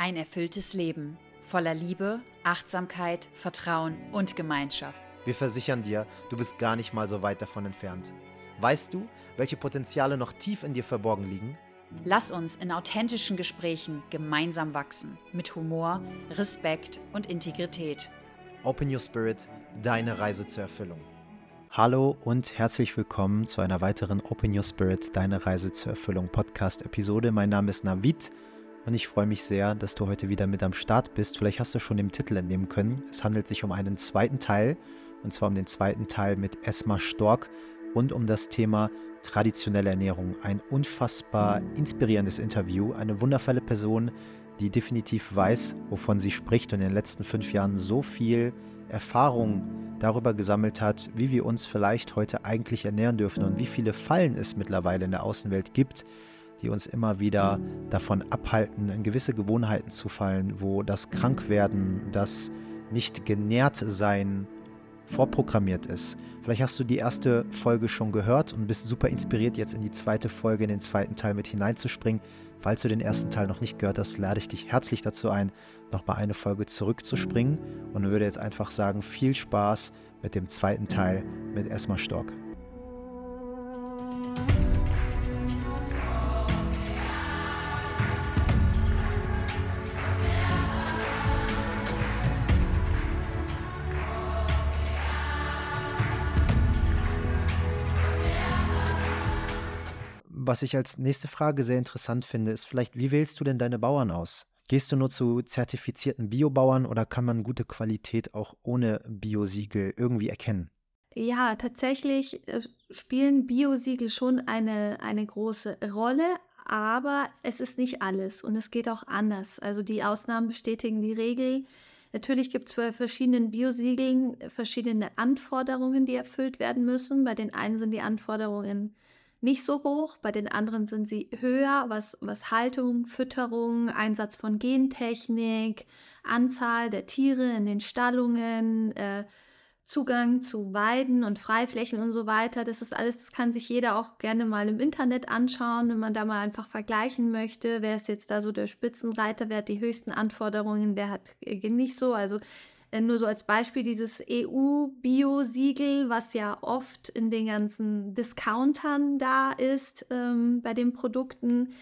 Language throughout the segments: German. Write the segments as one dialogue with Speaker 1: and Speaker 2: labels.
Speaker 1: Ein erfülltes Leben voller Liebe, Achtsamkeit, Vertrauen und Gemeinschaft.
Speaker 2: Wir versichern dir, du bist gar nicht mal so weit davon entfernt. Weißt du, welche Potenziale noch tief in dir verborgen liegen?
Speaker 1: Lass uns in authentischen Gesprächen gemeinsam wachsen, mit Humor, Respekt und Integrität.
Speaker 2: Open Your Spirit, deine Reise zur Erfüllung. Hallo und herzlich willkommen zu einer weiteren Open Your Spirit, deine Reise zur Erfüllung Podcast-Episode. Mein Name ist Navid und ich freue mich sehr, dass du heute wieder mit am Start bist. Vielleicht hast du schon dem Titel entnehmen können. Es handelt sich um einen zweiten Teil und zwar um den zweiten Teil mit Esma Stork rund um das Thema traditionelle Ernährung. Ein unfassbar inspirierendes Interview, eine wundervolle Person, die definitiv weiß, wovon sie spricht und in den letzten fünf Jahren so viel Erfahrung darüber gesammelt hat, wie wir uns vielleicht heute eigentlich ernähren dürfen und wie viele Fallen es mittlerweile in der Außenwelt gibt, die uns immer wieder davon abhalten, in gewisse Gewohnheiten zu fallen, wo das Krankwerden, das nicht genährt sein vorprogrammiert ist. Vielleicht hast du die erste Folge schon gehört und bist super inspiriert, jetzt in die zweite Folge, in den zweiten Teil mit hineinzuspringen. Falls du den ersten Teil noch nicht gehört hast, lade ich dich herzlich dazu ein, nochmal eine Folge zurückzuspringen und würde jetzt einfach sagen, viel Spaß mit dem zweiten Teil mit Esma Stock. Was ich als nächste Frage sehr interessant finde, ist vielleicht, wie wählst du denn deine Bauern aus? Gehst du nur zu zertifizierten Biobauern oder kann man gute Qualität auch ohne Biosiegel irgendwie erkennen?
Speaker 3: Ja, tatsächlich äh, spielen Biosiegel schon eine, eine große Rolle, aber es ist nicht alles und es geht auch anders. Also die Ausnahmen bestätigen die Regel. Natürlich gibt es bei verschiedenen Biosiegeln verschiedene Anforderungen, die erfüllt werden müssen. Bei den einen sind die Anforderungen nicht so hoch, bei den anderen sind sie höher, was, was Haltung, Fütterung, Einsatz von Gentechnik, Anzahl der Tiere in den Stallungen, äh, Zugang zu Weiden und Freiflächen und so weiter. Das ist alles, das kann sich jeder auch gerne mal im Internet anschauen, wenn man da mal einfach vergleichen möchte. Wer ist jetzt da so der Spitzenreiter, wer hat die höchsten Anforderungen, wer hat äh, nicht so. Also nur so als Beispiel dieses EU-Bio-Siegel, was ja oft in den ganzen Discountern da ist ähm, bei den Produkten.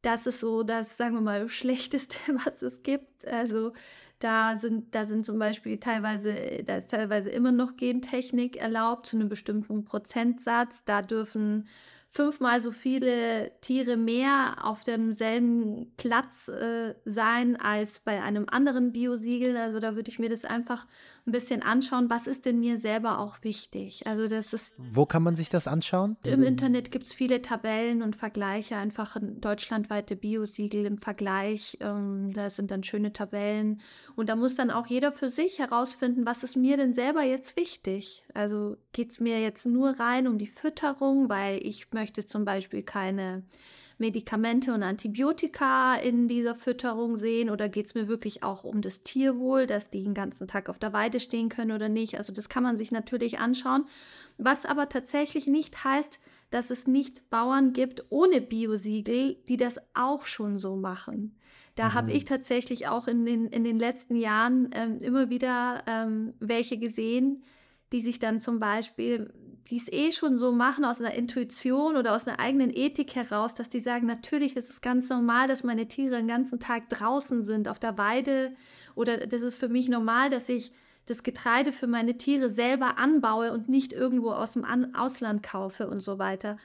Speaker 3: Das ist so das, sagen wir mal, schlechteste, was es gibt. Also da sind, da sind zum Beispiel teilweise, da ist teilweise immer noch Gentechnik erlaubt zu einem bestimmten Prozentsatz. Da dürfen fünfmal so viele Tiere mehr auf demselben Platz äh, sein als bei einem anderen Biosiegel. Also da würde ich mir das einfach ein bisschen anschauen, was ist denn mir selber auch wichtig. Also das ist.
Speaker 2: Wo kann man sich das anschauen?
Speaker 3: Im Internet gibt es viele Tabellen und Vergleiche, einfach deutschlandweite Biosiegel im Vergleich. Ähm, da sind dann schöne Tabellen. Und da muss dann auch jeder für sich herausfinden, was ist mir denn selber jetzt wichtig. Also geht es mir jetzt nur rein um die Fütterung, weil ich möchte zum Beispiel keine Medikamente und Antibiotika in dieser Fütterung sehen oder geht es mir wirklich auch um das Tierwohl, dass die den ganzen Tag auf der Weide stehen können oder nicht. Also das kann man sich natürlich anschauen. Was aber tatsächlich nicht heißt, dass es nicht Bauern gibt ohne Biosiegel, die das auch schon so machen. Da mhm. habe ich tatsächlich auch in den, in den letzten Jahren ähm, immer wieder ähm, welche gesehen, die sich dann zum Beispiel die es eh schon so machen aus einer Intuition oder aus einer eigenen Ethik heraus, dass die sagen, natürlich ist es ganz normal, dass meine Tiere den ganzen Tag draußen sind auf der Weide oder das ist für mich normal, dass ich das Getreide für meine Tiere selber anbaue und nicht irgendwo aus dem Ausland kaufe und so weiter.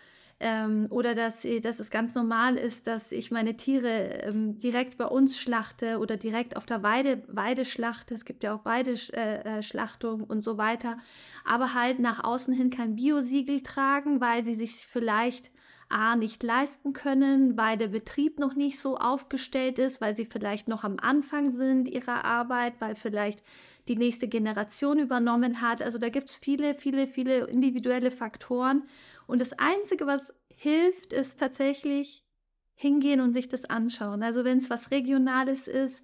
Speaker 3: Ähm, oder dass, dass es ganz normal ist, dass ich meine Tiere ähm, direkt bei uns schlachte oder direkt auf der Weide, Weide schlachte. Es gibt ja auch Weideschlachtung äh, und so weiter. Aber halt nach außen hin kein Biosiegel tragen, weil sie sich vielleicht A nicht leisten können, weil der Betrieb noch nicht so aufgestellt ist, weil sie vielleicht noch am Anfang sind ihrer Arbeit, weil vielleicht die nächste Generation übernommen hat. Also da gibt es viele, viele, viele individuelle Faktoren. Und das Einzige, was hilft, ist tatsächlich hingehen und sich das anschauen. Also wenn es was Regionales ist,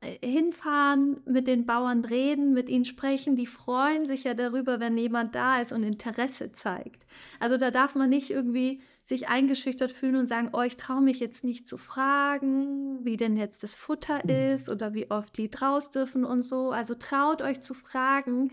Speaker 3: äh, hinfahren, mit den Bauern reden, mit ihnen sprechen. Die freuen sich ja darüber, wenn jemand da ist und Interesse zeigt. Also da darf man nicht irgendwie sich eingeschüchtert fühlen und sagen, oh, ich traue mich jetzt nicht zu fragen, wie denn jetzt das Futter mhm. ist oder wie oft die draus dürfen und so. Also traut euch zu fragen,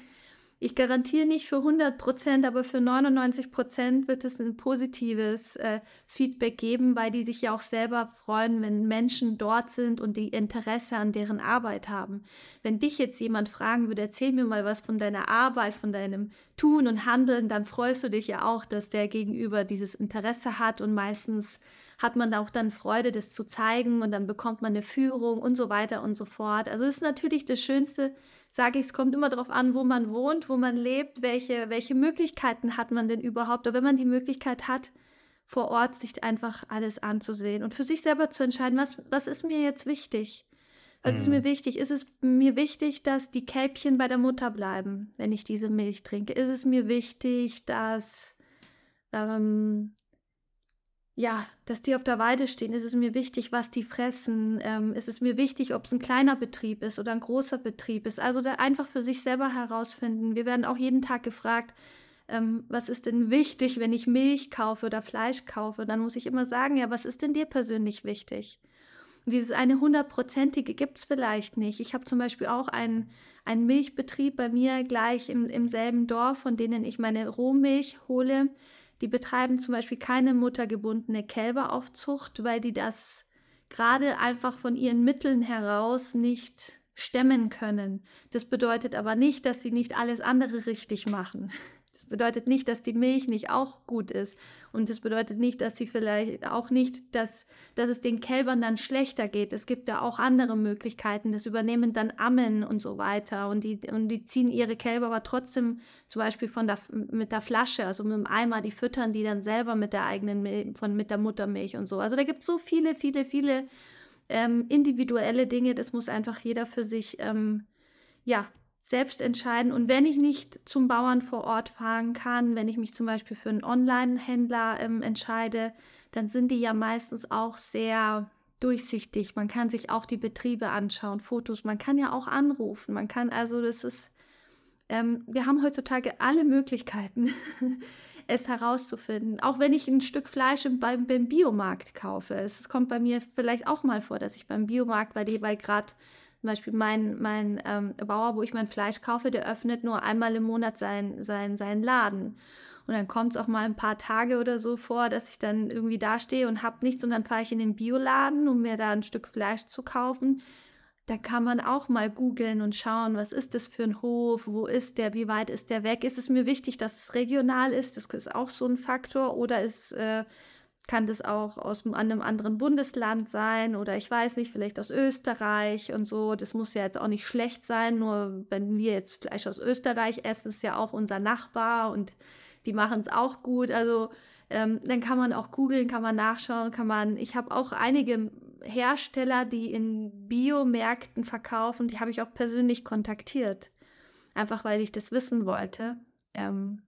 Speaker 3: ich garantiere nicht für 100 Prozent, aber für 99 Prozent wird es ein positives äh, Feedback geben, weil die sich ja auch selber freuen, wenn Menschen dort sind und die Interesse an deren Arbeit haben. Wenn dich jetzt jemand fragen würde, erzähl mir mal was von deiner Arbeit, von deinem Tun und Handeln, dann freust du dich ja auch, dass der Gegenüber dieses Interesse hat und meistens hat man auch dann Freude, das zu zeigen und dann bekommt man eine Führung und so weiter und so fort. Also es ist natürlich das Schönste, sage ich, es kommt immer darauf an, wo man wohnt, wo man lebt, welche, welche Möglichkeiten hat man denn überhaupt. Aber wenn man die Möglichkeit hat, vor Ort sich einfach alles anzusehen und für sich selber zu entscheiden, was, was ist mir jetzt wichtig? Was mhm. ist mir mhm. wichtig? Ist es mir wichtig, dass die Kälbchen bei der Mutter bleiben, wenn ich diese Milch trinke? Ist es mir wichtig, dass ähm, ja, dass die auf der Weide stehen, ist es mir wichtig, was die fressen. Ähm, ist es mir wichtig, ob es ein kleiner Betrieb ist oder ein großer Betrieb ist. Also da einfach für sich selber herausfinden. Wir werden auch jeden Tag gefragt, ähm, was ist denn wichtig, wenn ich Milch kaufe oder Fleisch kaufe? Dann muss ich immer sagen, ja, was ist denn dir persönlich wichtig? Und dieses eine hundertprozentige gibt es vielleicht nicht. Ich habe zum Beispiel auch einen, einen Milchbetrieb bei mir gleich im, im selben Dorf, von denen ich meine Rohmilch hole. Die betreiben zum Beispiel keine muttergebundene Kälberaufzucht, weil die das gerade einfach von ihren Mitteln heraus nicht stemmen können. Das bedeutet aber nicht, dass sie nicht alles andere richtig machen bedeutet nicht, dass die Milch nicht auch gut ist. Und das bedeutet nicht, dass sie vielleicht auch nicht, dass, dass es den Kälbern dann schlechter geht. Es gibt ja auch andere Möglichkeiten. Das übernehmen dann Ammen und so weiter. Und die, und die ziehen ihre Kälber aber trotzdem zum Beispiel von der, mit der Flasche, also mit dem Eimer, die füttern die dann selber mit der eigenen Milch, von, mit der Muttermilch und so. Also da gibt es so viele, viele, viele ähm, individuelle Dinge. Das muss einfach jeder für sich, ähm, ja, selbst entscheiden. Und wenn ich nicht zum Bauern vor Ort fahren kann, wenn ich mich zum Beispiel für einen Online-Händler ähm, entscheide, dann sind die ja meistens auch sehr durchsichtig. Man kann sich auch die Betriebe anschauen, Fotos, man kann ja auch anrufen. Man kann also, das ist, ähm, wir haben heutzutage alle Möglichkeiten, es herauszufinden. Auch wenn ich ein Stück Fleisch beim, beim Biomarkt kaufe. Es kommt bei mir vielleicht auch mal vor, dass ich beim Biomarkt, weil die, weil gerade zum Beispiel mein, mein ähm, Bauer, wo ich mein Fleisch kaufe, der öffnet nur einmal im Monat sein, sein, seinen Laden. Und dann kommt es auch mal ein paar Tage oder so vor, dass ich dann irgendwie dastehe und habe nichts und dann fahre ich in den Bioladen, um mir da ein Stück Fleisch zu kaufen. Da kann man auch mal googeln und schauen, was ist das für ein Hof, wo ist der, wie weit ist der weg. Ist es mir wichtig, dass es regional ist? Das ist auch so ein Faktor. Oder ist äh, kann das auch aus einem anderen Bundesland sein oder ich weiß nicht, vielleicht aus Österreich und so. Das muss ja jetzt auch nicht schlecht sein, nur wenn wir jetzt Fleisch aus Österreich essen, ist ja auch unser Nachbar und die machen es auch gut. Also ähm, dann kann man auch googeln, kann man nachschauen, kann man. Ich habe auch einige Hersteller, die in Biomärkten verkaufen, die habe ich auch persönlich kontaktiert. Einfach weil ich das wissen wollte, ähm,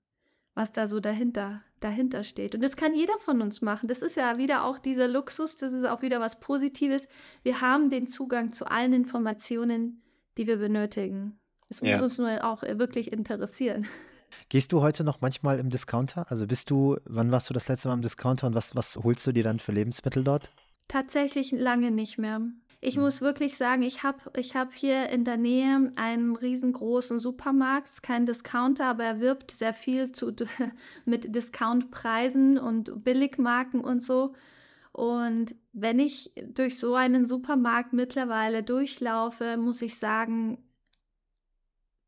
Speaker 3: was da so dahinter dahinter steht. Und das kann jeder von uns machen. Das ist ja wieder auch dieser Luxus, das ist auch wieder was Positives. Wir haben den Zugang zu allen Informationen, die wir benötigen. Es muss ja. uns nur auch wirklich interessieren.
Speaker 2: Gehst du heute noch manchmal im Discounter? Also bist du, wann warst du das letzte Mal im Discounter und was, was holst du dir dann für Lebensmittel dort?
Speaker 3: Tatsächlich lange nicht mehr. Ich mhm. muss wirklich sagen, ich habe ich hab hier in der Nähe einen riesengroßen Supermarkt, kein Discounter, aber er wirbt sehr viel zu, mit Discountpreisen und Billigmarken und so. Und wenn ich durch so einen Supermarkt mittlerweile durchlaufe, muss ich sagen,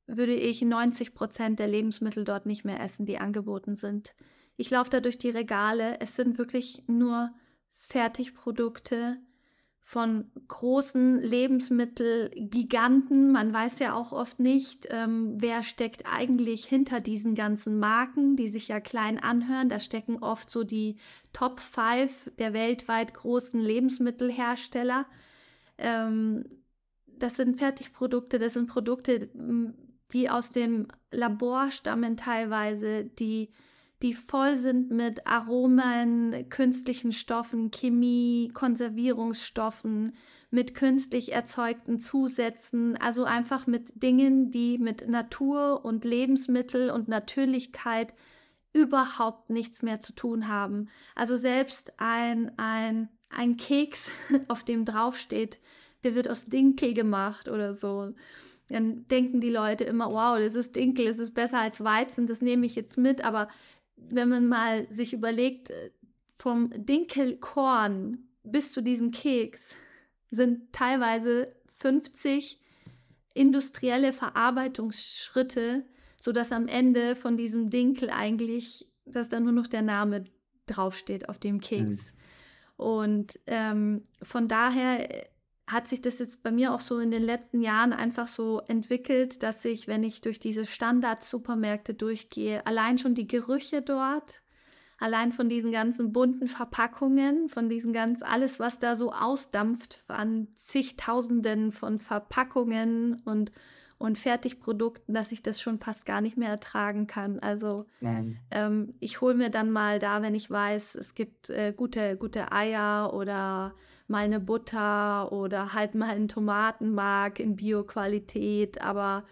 Speaker 3: würde ich 90 Prozent der Lebensmittel dort nicht mehr essen, die angeboten sind. Ich laufe da durch die Regale. Es sind wirklich nur Fertigprodukte, von großen Lebensmittelgiganten. Man weiß ja auch oft nicht, ähm, wer steckt eigentlich hinter diesen ganzen Marken, die sich ja klein anhören. Da stecken oft so die Top 5 der weltweit großen Lebensmittelhersteller. Ähm, das sind Fertigprodukte, das sind Produkte, die aus dem Labor stammen teilweise, die die voll sind mit Aromen, künstlichen Stoffen, Chemie, Konservierungsstoffen, mit künstlich erzeugten Zusätzen, also einfach mit Dingen, die mit Natur und Lebensmittel und Natürlichkeit überhaupt nichts mehr zu tun haben. Also selbst ein, ein, ein Keks, auf dem draufsteht, der wird aus Dinkel gemacht oder so. Dann denken die Leute immer, wow, das ist Dinkel, das ist besser als Weizen, das nehme ich jetzt mit. Aber wenn man mal sich überlegt, äh, vom Dinkelkorn bis zu diesem Keks sind teilweise 50 industrielle Verarbeitungsschritte, sodass am Ende von diesem Dinkel eigentlich, dass da nur noch der Name draufsteht auf dem Keks. Mhm. Und ähm, von daher äh, hat sich das jetzt bei mir auch so in den letzten Jahren einfach so entwickelt, dass ich, wenn ich durch diese Standard-Supermärkte durchgehe, allein schon die Gerüche dort, allein von diesen ganzen bunten Verpackungen, von diesen ganz, alles, was da so ausdampft an zigtausenden von Verpackungen und, und Fertigprodukten, dass ich das schon fast gar nicht mehr ertragen kann. Also ähm, ich hole mir dann mal da, wenn ich weiß, es gibt äh, gute, gute Eier oder mal eine Butter oder halt mal einen Tomatenmark in Bioqualität, aber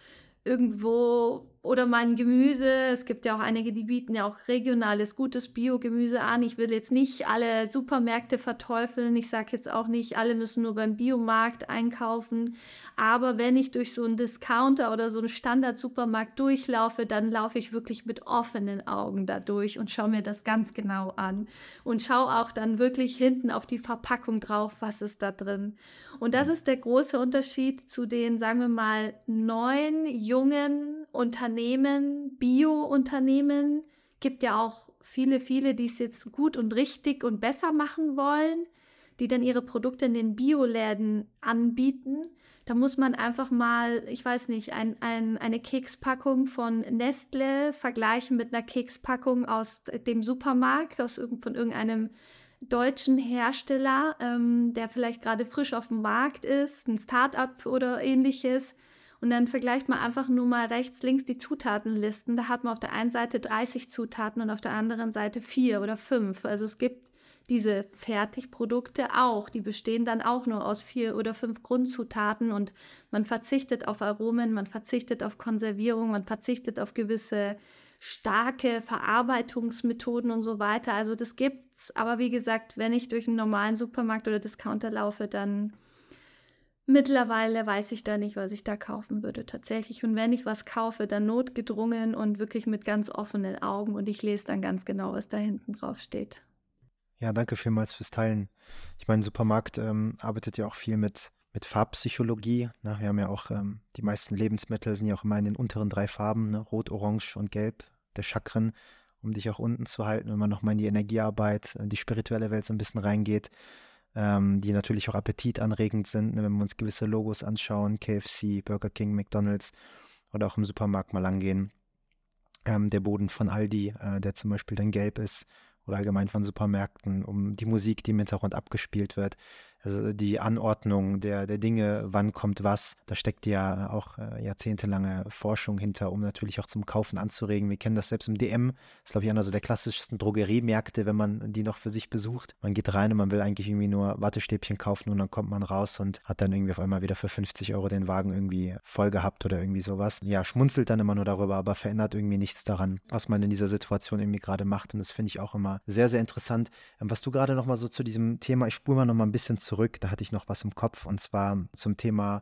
Speaker 3: irgendwo oder mal ein Gemüse. Es gibt ja auch einige, die bieten ja auch regionales, gutes Biogemüse an. Ich will jetzt nicht alle Supermärkte verteufeln. Ich sage jetzt auch nicht, alle müssen nur beim Biomarkt einkaufen. Aber wenn ich durch so einen Discounter oder so einen Standard-Supermarkt durchlaufe, dann laufe ich wirklich mit offenen Augen da durch und schaue mir das ganz genau an. Und schaue auch dann wirklich hinten auf die Verpackung drauf, was ist da drin. Und das ist der große Unterschied zu den, sagen wir mal, neuen, jungen Unternehmen, Bio-Unternehmen. Gibt ja auch viele, viele, die es jetzt gut und richtig und besser machen wollen, die dann ihre Produkte in den Bioläden anbieten. Da muss man einfach mal, ich weiß nicht, ein, ein, eine Kekspackung von Nestle vergleichen mit einer Kekspackung aus dem Supermarkt, aus, von irgendeinem deutschen Hersteller, ähm, der vielleicht gerade frisch auf dem Markt ist, ein Start-up oder ähnliches. Und dann vergleicht man einfach nur mal rechts, links die Zutatenlisten. Da hat man auf der einen Seite 30 Zutaten und auf der anderen Seite vier oder fünf. Also es gibt diese Fertigprodukte auch. Die bestehen dann auch nur aus vier oder fünf Grundzutaten und man verzichtet auf Aromen, man verzichtet auf Konservierung, man verzichtet auf gewisse starke Verarbeitungsmethoden und so weiter. Also das gibt's, aber wie gesagt, wenn ich durch einen normalen Supermarkt oder Discounter laufe, dann mittlerweile weiß ich da nicht, was ich da kaufen würde tatsächlich. Und wenn ich was kaufe, dann notgedrungen und wirklich mit ganz offenen Augen und ich lese dann ganz genau, was da hinten drauf steht.
Speaker 2: Ja, danke vielmals fürs Teilen. Ich meine, Supermarkt ähm, arbeitet ja auch viel mit mit Farbpsychologie. Ne? Wir haben ja auch, ähm, die meisten Lebensmittel sind ja auch immer in den unteren drei Farben, ne? Rot, Orange und Gelb, der Chakren, um dich auch unten zu halten, wenn man nochmal in die Energiearbeit, in die spirituelle Welt so ein bisschen reingeht, ähm, die natürlich auch appetitanregend sind, ne? wenn wir uns gewisse Logos anschauen, KFC, Burger King, McDonalds oder auch im Supermarkt mal angehen. Ähm, der Boden von Aldi, äh, der zum Beispiel dann gelb ist, oder allgemein von Supermärkten, um die Musik, die im Hintergrund abgespielt wird, also die Anordnung der, der Dinge, wann kommt was, da steckt ja auch äh, jahrzehntelange Forschung hinter, um natürlich auch zum Kaufen anzuregen. Wir kennen das selbst im DM, ist glaube ich einer so der klassischsten Drogeriemärkte, wenn man die noch für sich besucht. Man geht rein und man will eigentlich irgendwie nur Wattestäbchen kaufen und dann kommt man raus und hat dann irgendwie auf einmal wieder für 50 Euro den Wagen irgendwie voll gehabt oder irgendwie sowas. Ja, schmunzelt dann immer nur darüber, aber verändert irgendwie nichts daran, was man in dieser Situation irgendwie gerade macht und das finde ich auch immer sehr, sehr interessant. Ähm, was du gerade nochmal so zu diesem Thema, ich spule mal nochmal ein bisschen zurück, zurück, da hatte ich noch was im Kopf und zwar zum Thema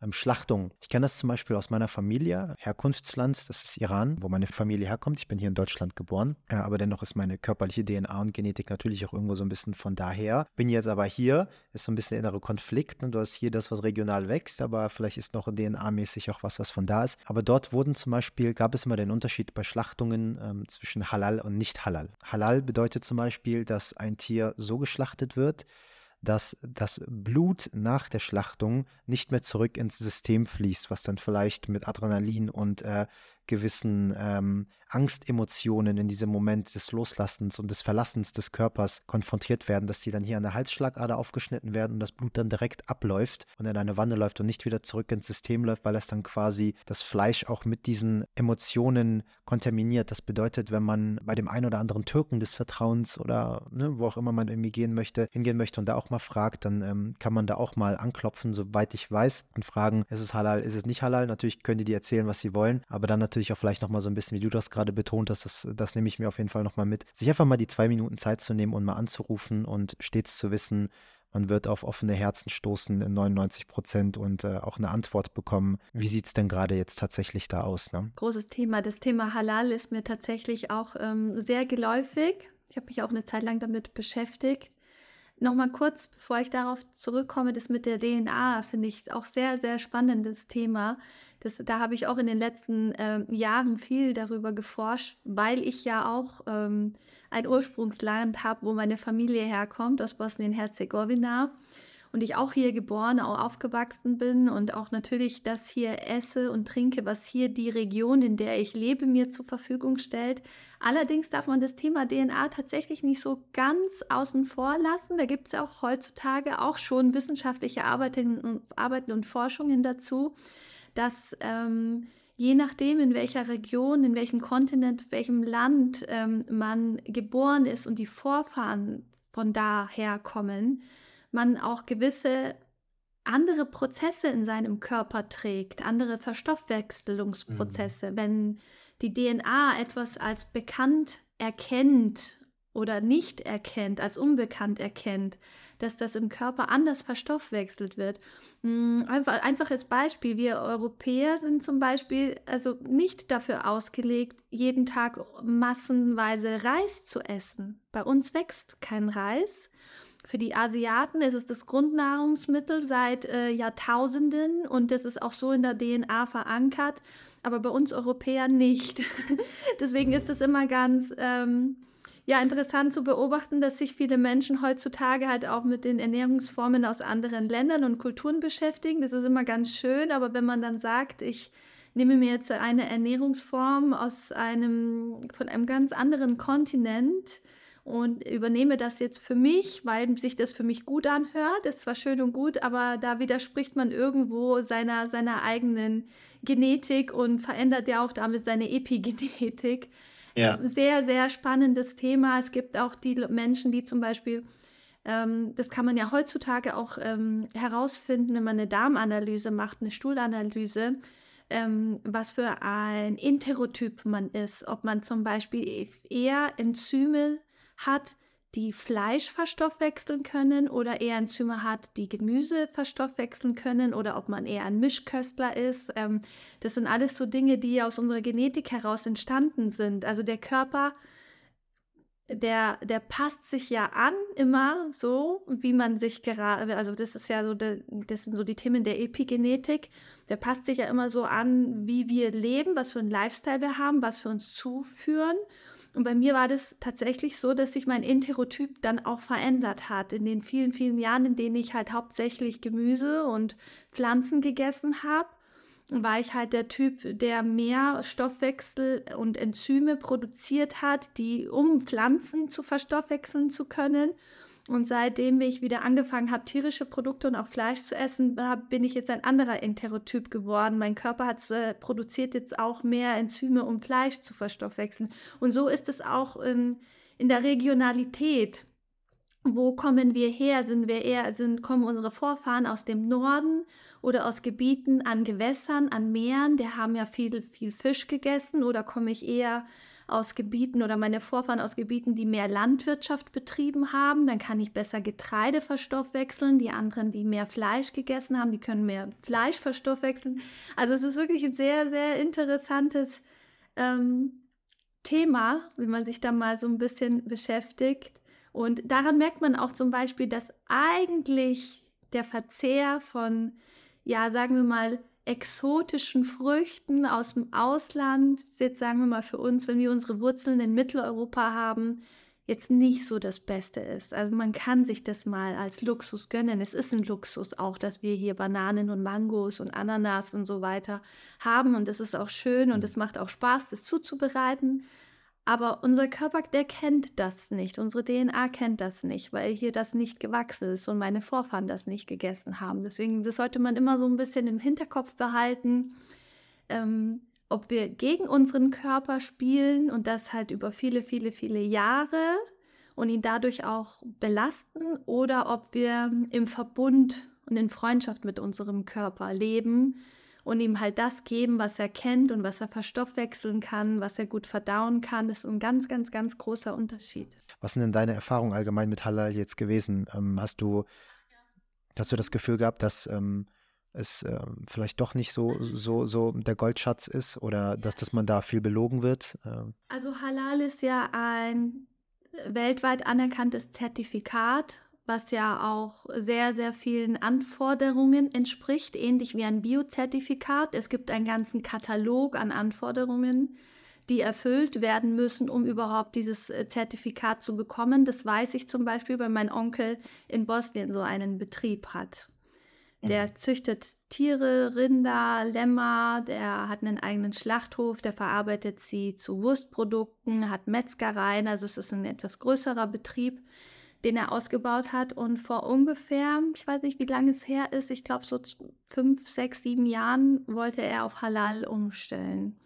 Speaker 2: ähm, Schlachtung. Ich kenne das zum Beispiel aus meiner Familie, Herkunftsland, das ist Iran, wo meine Familie herkommt. Ich bin hier in Deutschland geboren, äh, aber dennoch ist meine körperliche DNA und Genetik natürlich auch irgendwo so ein bisschen von daher. Bin jetzt aber hier, ist so ein bisschen der innere Konflikt. Ne? Du hast hier das, was regional wächst, aber vielleicht ist noch DNA-mäßig auch was, was von da ist. Aber dort wurden zum Beispiel, gab es immer den Unterschied bei Schlachtungen ähm, zwischen Halal und nicht Halal. Halal bedeutet zum Beispiel, dass ein Tier so geschlachtet wird, dass das Blut nach der Schlachtung nicht mehr zurück ins System fließt, was dann vielleicht mit Adrenalin und äh, gewissen ähm, Angstemotionen in diesem Moment des Loslassens und des Verlassens des Körpers konfrontiert werden, dass die dann hier an der Halsschlagader aufgeschnitten werden und das Blut dann direkt abläuft und in eine Wanne läuft und nicht wieder zurück ins System läuft, weil es dann quasi das Fleisch auch mit diesen Emotionen kontaminiert. Das bedeutet, wenn man bei dem einen oder anderen Türken des Vertrauens oder ne, wo auch immer man irgendwie gehen möchte, hingehen möchte und da auch mal fragt, dann ähm, kann man da auch mal anklopfen, soweit ich weiß, und fragen, ist es halal, ist es nicht halal? Natürlich können die dir erzählen, was sie wollen, aber dann natürlich auch vielleicht nochmal so ein bisschen, wie du das gerade betont hast, das, das nehme ich mir auf jeden Fall nochmal mit, sich einfach mal die zwei Minuten Zeit zu nehmen und mal anzurufen und stets zu wissen, man wird auf offene Herzen stoßen in 99 Prozent und äh, auch eine Antwort bekommen. Wie sieht es denn gerade jetzt tatsächlich da aus? Ne?
Speaker 3: Großes Thema. Das Thema Halal ist mir tatsächlich auch ähm, sehr geläufig. Ich habe mich auch eine Zeit lang damit beschäftigt. Nochmal kurz, bevor ich darauf zurückkomme, das mit der DNA finde ich auch sehr, sehr spannendes Thema. Das, da habe ich auch in den letzten äh, Jahren viel darüber geforscht, weil ich ja auch ähm, ein Ursprungsland habe, wo meine Familie herkommt, aus Bosnien-Herzegowina. Und ich auch hier geboren, auch aufgewachsen bin und auch natürlich das hier esse und trinke, was hier die Region, in der ich lebe, mir zur Verfügung stellt. Allerdings darf man das Thema DNA tatsächlich nicht so ganz außen vor lassen. Da gibt es auch heutzutage auch schon wissenschaftliche Arbeiten und, Forschungen dazu dass ähm, je nachdem, in welcher Region, in welchem Kontinent, welchem Land ähm, man geboren ist und die Vorfahren von daher kommen, man auch gewisse andere Prozesse in seinem Körper trägt, andere Verstoffwechselungsprozesse. Mhm. Wenn die DNA etwas als bekannt erkennt oder nicht erkennt, als unbekannt erkennt, dass das im Körper anders verstoffwechselt wird. Hm, einfach, einfaches Beispiel, wir Europäer sind zum Beispiel also nicht dafür ausgelegt, jeden Tag massenweise Reis zu essen. Bei uns wächst kein Reis. Für die Asiaten ist es das Grundnahrungsmittel seit äh, Jahrtausenden und das ist auch so in der DNA verankert, aber bei uns Europäern nicht. Deswegen ist es immer ganz ähm, ja interessant zu beobachten, dass sich viele Menschen heutzutage halt auch mit den Ernährungsformen aus anderen Ländern und Kulturen beschäftigen. Das ist immer ganz schön, aber wenn man dann sagt, ich nehme mir jetzt eine Ernährungsform aus einem von einem ganz anderen Kontinent und übernehme das jetzt für mich, weil sich das für mich gut anhört. Ist zwar schön und gut, aber da widerspricht man irgendwo seiner, seiner eigenen Genetik und verändert ja auch damit seine Epigenetik. Ja. Sehr, sehr spannendes Thema. Es gibt auch die Menschen, die zum Beispiel, ähm, das kann man ja heutzutage auch ähm, herausfinden, wenn man eine Darmanalyse macht, eine Stuhlanalyse, ähm, was für ein Enterotyp man ist. Ob man zum Beispiel eher Enzyme hat, die Fleisch verstoffwechseln können oder eher Enzyme hat, die Gemüse verstoffwechseln können oder ob man eher ein Mischköstler ist. Ähm, das sind alles so Dinge, die aus unserer Genetik heraus entstanden sind. Also der Körper, der, der passt sich ja an immer so, wie man sich gerade, also das ist ja so, das sind so die Themen der Epigenetik. Der passt sich ja immer so an, wie wir leben, was für ein Lifestyle wir haben, was wir uns zuführen. Und bei mir war das tatsächlich so, dass sich mein Enterotyp dann auch verändert hat in den vielen, vielen Jahren, in denen ich halt hauptsächlich Gemüse und Pflanzen gegessen habe. War ich halt der Typ, der mehr Stoffwechsel und Enzyme produziert hat, die um Pflanzen zu verstoffwechseln zu können. Und seitdem ich wieder angefangen habe, tierische Produkte und auch Fleisch zu essen, bin ich jetzt ein anderer Enterotyp geworden. Mein Körper hat äh, produziert jetzt auch mehr Enzyme, um Fleisch zu verstoffwechseln. Und so ist es auch in, in der Regionalität. Wo kommen wir her? Sind wir eher, sind, kommen unsere Vorfahren aus dem Norden oder aus Gebieten an Gewässern, an Meeren? Die haben ja viel, viel Fisch gegessen. Oder komme ich eher aus Gebieten oder meine Vorfahren aus Gebieten, die mehr Landwirtschaft betrieben haben, dann kann ich besser Getreide verstoffwechseln. Die anderen, die mehr Fleisch gegessen haben, die können mehr Fleisch verstoffwechseln. Also es ist wirklich ein sehr, sehr interessantes ähm, Thema, wenn man sich da mal so ein bisschen beschäftigt. Und daran merkt man auch zum Beispiel, dass eigentlich der Verzehr von, ja, sagen wir mal, exotischen Früchten aus dem Ausland, jetzt sagen wir mal für uns, wenn wir unsere Wurzeln in Mitteleuropa haben, jetzt nicht so das Beste ist. Also man kann sich das mal als Luxus gönnen. Es ist ein Luxus auch, dass wir hier Bananen und Mangos und Ananas und so weiter haben und es ist auch schön und es macht auch Spaß, das zuzubereiten. Aber unser Körper, der kennt das nicht. Unsere DNA kennt das nicht, weil hier das nicht gewachsen ist und meine Vorfahren das nicht gegessen haben. Deswegen, das sollte man immer so ein bisschen im Hinterkopf behalten. Ähm, ob wir gegen unseren Körper spielen und das halt über viele, viele, viele Jahre und ihn dadurch auch belasten oder ob wir im Verbund und in Freundschaft mit unserem Körper leben und ihm halt das geben, was er kennt und was er verstoffwechseln kann, was er gut verdauen kann. Das ist ein ganz, ganz, ganz großer Unterschied.
Speaker 2: Was sind denn deine Erfahrungen allgemein mit Halal jetzt gewesen? Ähm, hast du hast du das Gefühl gehabt, dass ähm, es äh, vielleicht doch nicht so, so, so der Goldschatz ist oder dass, dass man da viel belogen wird?
Speaker 3: Äh. Also Halal ist ja ein weltweit anerkanntes Zertifikat, was ja auch sehr, sehr vielen Anforderungen entspricht, ähnlich wie ein Biozertifikat. Es gibt einen ganzen Katalog an Anforderungen, die erfüllt werden müssen, um überhaupt dieses äh, Zertifikat zu bekommen. Das weiß ich zum Beispiel, weil mein Onkel in Bosnien so einen Betrieb hat. Der mhm. züchtet Tiere, Rinder, Lämmer, der hat einen eigenen Schlachthof, der verarbeitet sie zu Wurstprodukten, hat Metzgereien, also es ist ein etwas größerer Betrieb, den er ausgebaut hat. Und vor ungefähr, ich weiß nicht, wie lange es her ist, ich glaube so fünf, sechs, sieben Jahren wollte er auf Halal umstellen.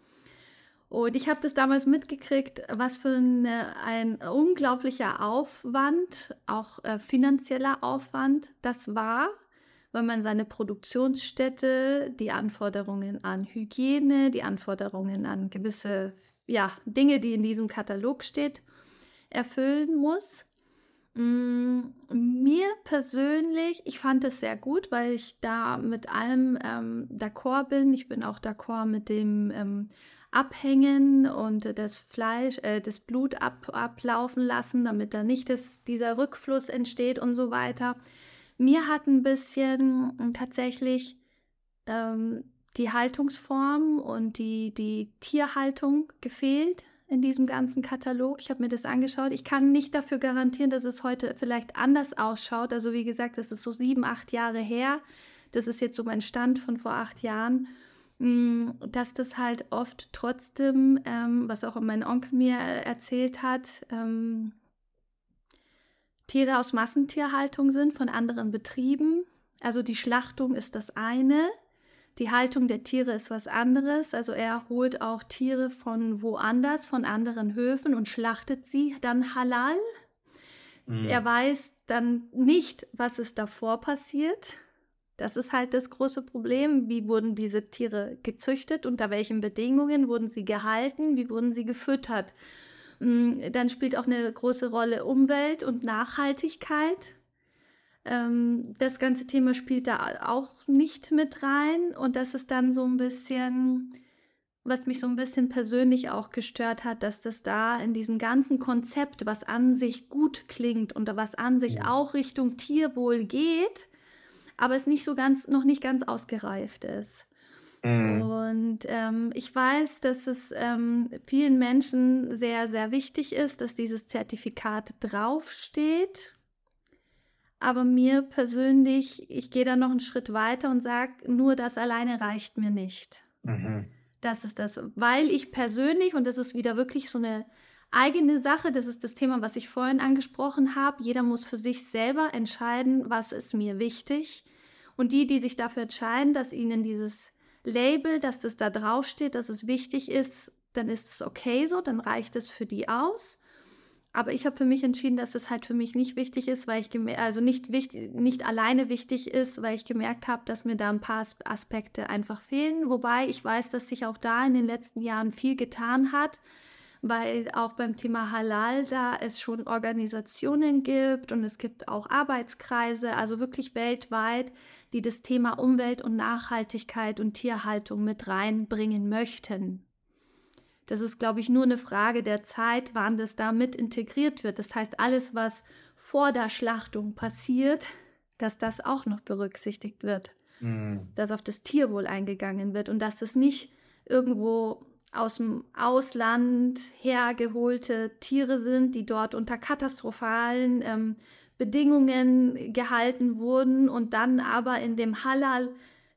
Speaker 3: Und ich habe das damals mitgekriegt, was für eine, ein unglaublicher Aufwand, auch äh, finanzieller Aufwand das war weil man seine Produktionsstätte, die Anforderungen an Hygiene, die Anforderungen an gewisse ja, Dinge, die in diesem Katalog steht, erfüllen muss. Mm, mir persönlich, ich fand es sehr gut, weil ich da mit allem ähm, d'accord bin. Ich bin auch d'accord mit dem ähm, Abhängen und das Fleisch, äh, das Blut ab, ablaufen lassen, damit da nicht das, dieser Rückfluss entsteht und so weiter. Mir hat ein bisschen tatsächlich ähm, die Haltungsform und die, die Tierhaltung gefehlt in diesem ganzen Katalog. Ich habe mir das angeschaut. Ich kann nicht dafür garantieren, dass es heute vielleicht anders ausschaut. Also wie gesagt, das ist so sieben, acht Jahre her. Das ist jetzt so mein Stand von vor acht Jahren, hm, dass das halt oft trotzdem, ähm, was auch mein Onkel mir äh, erzählt hat, ähm, Tiere aus Massentierhaltung sind von anderen Betrieben. Also die Schlachtung ist das eine, die Haltung der Tiere ist was anderes. Also er holt auch Tiere von woanders, von anderen Höfen und schlachtet sie dann halal. Mhm. Er weiß dann nicht, was ist davor passiert. Das ist halt das große Problem. Wie wurden diese Tiere gezüchtet? Unter welchen Bedingungen wurden sie gehalten? Wie wurden sie gefüttert? Mm, dann spielt auch eine große Rolle Umwelt und Nachhaltigkeit. Ähm, das ganze Thema spielt da auch nicht mit rein. Und das ist dann so ein bisschen, was mich so ein bisschen persönlich auch gestört hat, dass das da in diesem ganzen Konzept, was an sich gut klingt und was an sich ja. auch Richtung Tierwohl geht, aber es nicht so ganz, noch nicht ganz ausgereift ist. Mhm. Und ähm, ich weiß, dass es ähm, vielen Menschen sehr, sehr wichtig ist, dass dieses Zertifikat draufsteht. Aber mir persönlich, ich gehe da noch einen Schritt weiter und sage, nur das alleine reicht mir nicht. Mhm. Das ist das, weil ich persönlich, und das ist wieder wirklich so eine eigene Sache, das ist das Thema, was ich vorhin angesprochen habe, jeder muss für sich selber entscheiden, was ist mir wichtig. Und die, die sich dafür entscheiden, dass ihnen dieses Label, dass das da draufsteht, dass es wichtig ist, dann ist es okay so, dann reicht es für die aus. Aber ich habe für mich entschieden, dass es halt für mich nicht wichtig ist, weil ich also nicht wichtig, nicht alleine wichtig ist, weil ich gemerkt habe, dass mir da ein paar Aspekte einfach fehlen. Wobei ich weiß, dass sich auch da in den letzten Jahren viel getan hat, weil auch beim Thema Halal da es schon Organisationen gibt und es gibt auch Arbeitskreise, also wirklich weltweit, die das Thema Umwelt und Nachhaltigkeit und Tierhaltung mit reinbringen möchten. Das ist, glaube ich, nur eine Frage der Zeit, wann das da mit integriert wird. Das heißt, alles, was vor der Schlachtung passiert, dass das auch noch berücksichtigt wird. Mhm. Dass auf das Tierwohl eingegangen wird und dass es nicht irgendwo aus dem Ausland hergeholte Tiere sind, die dort unter katastrophalen ähm, Bedingungen gehalten wurden und dann aber in dem Halal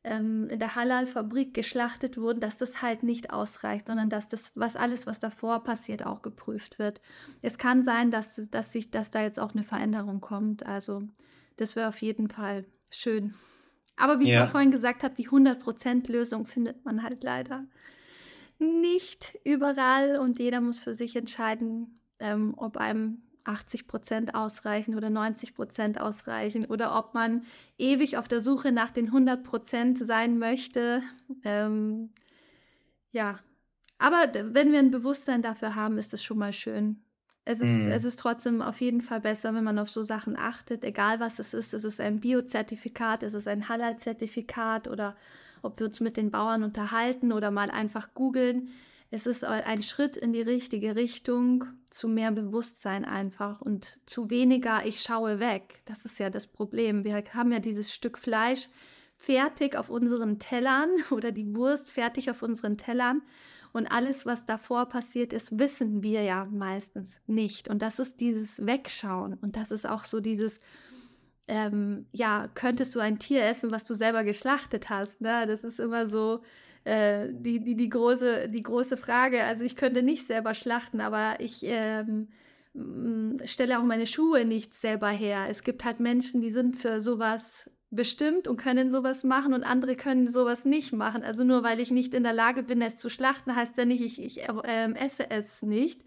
Speaker 3: ähm, in der Halal-Fabrik geschlachtet wurden, dass das halt nicht ausreicht, sondern dass das, was alles, was davor passiert, auch geprüft wird. Es kann sein, dass, dass, sich, dass da jetzt auch eine Veränderung kommt. Also das wäre auf jeden Fall schön. Aber wie ja. ich vorhin gesagt habe, die 100%-Lösung findet man halt leider nicht überall und jeder muss für sich entscheiden, ähm, ob einem 80 Prozent ausreichen oder 90 Prozent ausreichen oder ob man ewig auf der Suche nach den 100 Prozent sein möchte. Ähm, ja, aber wenn wir ein Bewusstsein dafür haben, ist es schon mal schön. Es ist, mm. es ist trotzdem auf jeden Fall besser, wenn man auf so Sachen achtet, egal was es ist. Es ist ein Biozertifikat, es ist ein Halal-Zertifikat oder ob wir uns mit den Bauern unterhalten oder mal einfach googeln es ist ein Schritt in die richtige Richtung zu mehr Bewusstsein einfach und zu weniger ich schaue weg. Das ist ja das Problem. Wir haben ja dieses Stück Fleisch fertig auf unseren Tellern oder die Wurst fertig auf unseren Tellern und alles, was davor passiert ist, wissen wir ja meistens nicht. Und das ist dieses Wegschauen und das ist auch so dieses ähm, ja, könntest du ein Tier essen, was du selber geschlachtet hast? Ne? Das ist immer so, äh, die, die, die, große, die große Frage. Also ich könnte nicht selber schlachten, aber ich ähm, stelle auch meine Schuhe nicht selber her. Es gibt halt Menschen, die sind für sowas bestimmt und können sowas machen und andere können sowas nicht machen. Also nur weil ich nicht in der Lage bin, es zu schlachten, heißt ja nicht, ich, ich äh, esse es nicht.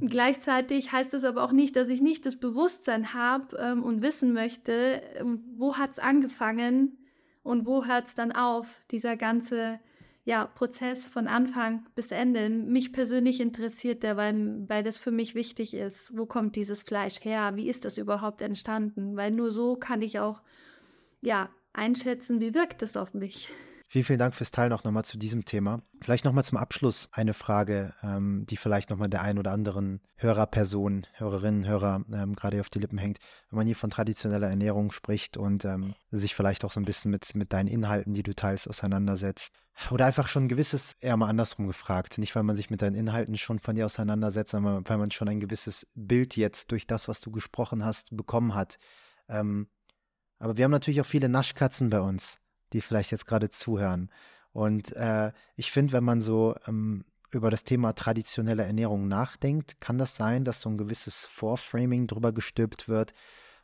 Speaker 3: Mhm. Gleichzeitig heißt es aber auch nicht, dass ich nicht das Bewusstsein habe ähm, und wissen möchte, ähm, wo hat es angefangen und wo hört es dann auf, dieser ganze ja, Prozess von Anfang bis Ende. Mich persönlich interessiert der, weil, weil das für mich wichtig ist. Wo kommt dieses Fleisch her? Wie ist das überhaupt entstanden? Weil nur so kann ich auch ja, einschätzen, wie wirkt es auf mich.
Speaker 2: Vielen, vielen Dank fürs Teilen auch nochmal zu diesem Thema. Vielleicht nochmal zum Abschluss eine Frage, ähm, die vielleicht nochmal der ein oder anderen Hörerperson, Hörerinnen, Hörer ähm, gerade auf die Lippen hängt. Wenn man hier von traditioneller Ernährung spricht und ähm, sich vielleicht auch so ein bisschen mit, mit deinen Inhalten, die du teilst, auseinandersetzt. Oder einfach schon ein gewisses, eher mal andersrum gefragt. Nicht, weil man sich mit deinen Inhalten schon von dir auseinandersetzt, sondern weil man schon ein gewisses Bild jetzt durch das, was du gesprochen hast, bekommen hat. Ähm, aber wir haben natürlich auch viele Naschkatzen bei uns die vielleicht jetzt gerade zuhören. Und äh, ich finde, wenn man so ähm, über das Thema traditionelle Ernährung nachdenkt, kann das sein, dass so ein gewisses Vorframing drüber gestülpt wird,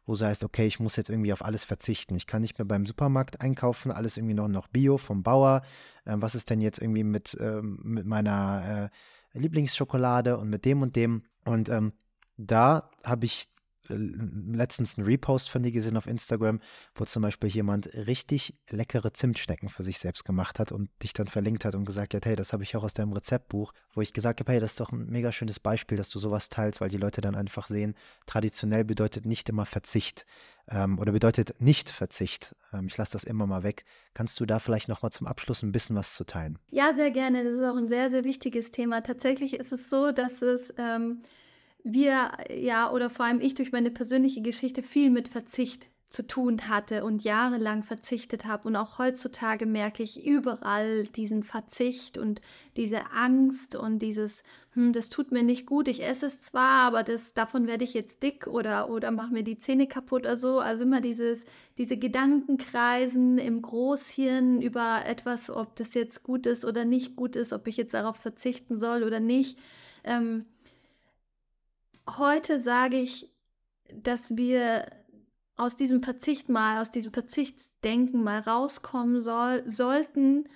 Speaker 2: wo es heißt, okay, ich muss jetzt irgendwie auf alles verzichten. Ich kann nicht mehr beim Supermarkt einkaufen, alles irgendwie noch, noch Bio vom Bauer. Ähm, was ist denn jetzt irgendwie mit, ähm, mit meiner äh, Lieblingsschokolade und mit dem und dem? Und ähm, da habe ich letztens einen Repost von dir gesehen auf Instagram, wo zum Beispiel jemand richtig leckere Zimtschnecken für sich selbst gemacht hat und dich dann verlinkt hat und gesagt hat, hey, das habe ich auch aus deinem Rezeptbuch, wo ich gesagt habe, hey, das ist doch ein mega schönes Beispiel, dass du sowas teilst, weil die Leute dann einfach sehen, traditionell bedeutet nicht immer Verzicht ähm, oder bedeutet nicht Verzicht. Ähm, ich lasse das immer mal weg. Kannst du da vielleicht noch mal zum Abschluss ein bisschen was zu teilen?
Speaker 3: Ja, sehr gerne. Das ist auch ein sehr, sehr wichtiges Thema. Tatsächlich ist es so, dass es ähm, wir ja oder vor allem ich durch meine persönliche Geschichte viel mit Verzicht zu tun hatte und jahrelang verzichtet habe. Und auch heutzutage merke ich überall diesen Verzicht und diese Angst und dieses, hm, das tut mir nicht gut, ich esse es zwar, aber das, davon werde ich jetzt dick oder, oder mache mir die Zähne kaputt oder so. Also immer dieses, diese Gedankenkreisen im Großhirn über etwas, ob das jetzt gut ist oder nicht gut ist, ob ich jetzt darauf verzichten soll oder nicht. Ähm, heute sage ich, dass wir aus diesem Verzicht mal, aus diesem Verzichtsdenken mal rauskommen soll, sollten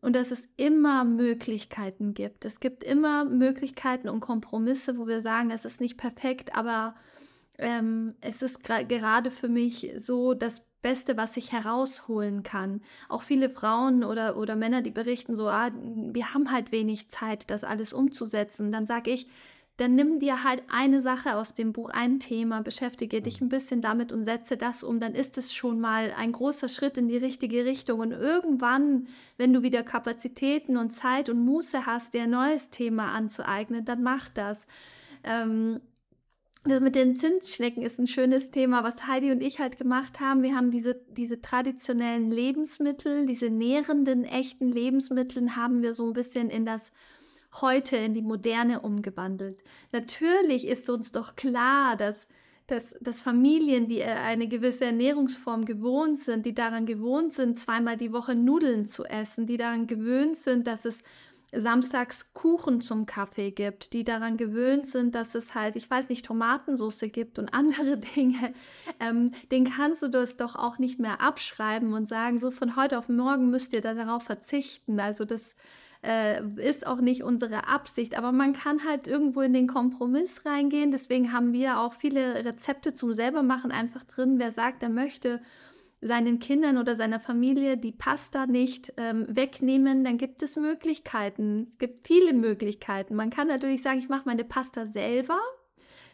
Speaker 3: und dass es immer Möglichkeiten gibt. Es gibt immer Möglichkeiten und Kompromisse, wo wir sagen, es ist nicht perfekt, aber ähm, es ist gerade für mich so das Beste, was ich herausholen kann. Auch viele Frauen oder, oder Männer, die berichten so, ah, wir haben halt wenig Zeit, das alles umzusetzen. Dann sage ich, dann nimm dir halt eine Sache aus dem Buch, ein Thema, beschäftige dich mhm. ein bisschen damit und setze das um, dann ist es schon mal ein großer Schritt in die richtige Richtung. Und irgendwann, wenn du wieder Kapazitäten und Zeit und Muße hast, dir ein neues Thema anzueignen, dann mach das. Ähm, das mit den Zinsschnecken ist ein schönes Thema, was Heidi und ich halt gemacht haben. Wir haben diese, diese traditionellen Lebensmittel, diese nährenden, echten Lebensmittel, haben wir so ein bisschen in das heute in die Moderne umgewandelt. Natürlich ist uns doch klar, dass, dass, dass Familien, die äh, eine gewisse Ernährungsform gewohnt sind, die daran gewohnt sind, zweimal die Woche Nudeln zu essen, die daran gewöhnt sind, dass es samstags Kuchen zum Kaffee gibt, die daran gewöhnt sind, dass es halt, ich weiß nicht, Tomatensauce gibt und andere Dinge, ähm, den kannst du das doch auch nicht mehr abschreiben und sagen, so von heute auf morgen müsst ihr darauf verzichten. Also das äh, ist auch nicht unsere Absicht, aber man kann halt irgendwo in den Kompromiss reingehen. Deswegen haben wir auch viele Rezepte zum selbermachen einfach drin. Wer sagt, er möchte seinen Kindern oder seiner Familie die Pasta nicht ähm, wegnehmen, dann gibt es Möglichkeiten. Es gibt viele Möglichkeiten. Man kann natürlich sagen, ich mache meine Pasta selber.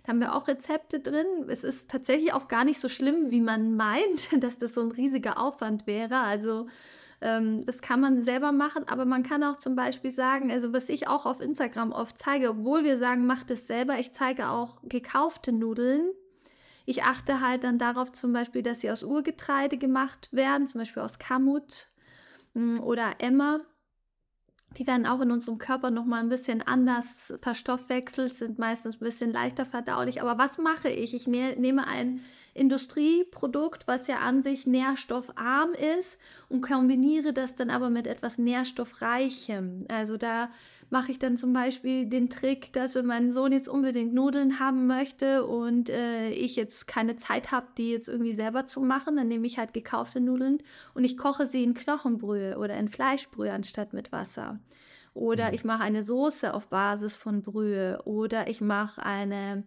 Speaker 3: Da haben wir auch Rezepte drin. Es ist tatsächlich auch gar nicht so schlimm, wie man meint, dass das so ein riesiger Aufwand wäre. Also ähm, das kann man selber machen, aber man kann auch zum Beispiel sagen, also was ich auch auf Instagram oft zeige, obwohl wir sagen, macht es selber, ich zeige auch gekaufte Nudeln. Ich achte halt dann darauf zum Beispiel, dass sie aus Urgetreide gemacht werden, zum Beispiel aus Kamut hm, oder Emmer. Die werden auch in unserem Körper nochmal ein bisschen anders verstoffwechselt, sind meistens ein bisschen leichter verdaulich. Aber was mache ich? Ich ne nehme ein Industrieprodukt, was ja an sich nährstoffarm ist und kombiniere das dann aber mit etwas nährstoffreichem. Also da mache ich dann zum Beispiel den Trick, dass wenn mein Sohn jetzt unbedingt Nudeln haben möchte und äh, ich jetzt keine Zeit habe, die jetzt irgendwie selber zu machen, dann nehme ich halt gekaufte Nudeln und ich koche sie in Knochenbrühe oder in Fleischbrühe anstatt mit Wasser. Oder mhm. ich mache eine Soße auf Basis von Brühe oder ich mache eine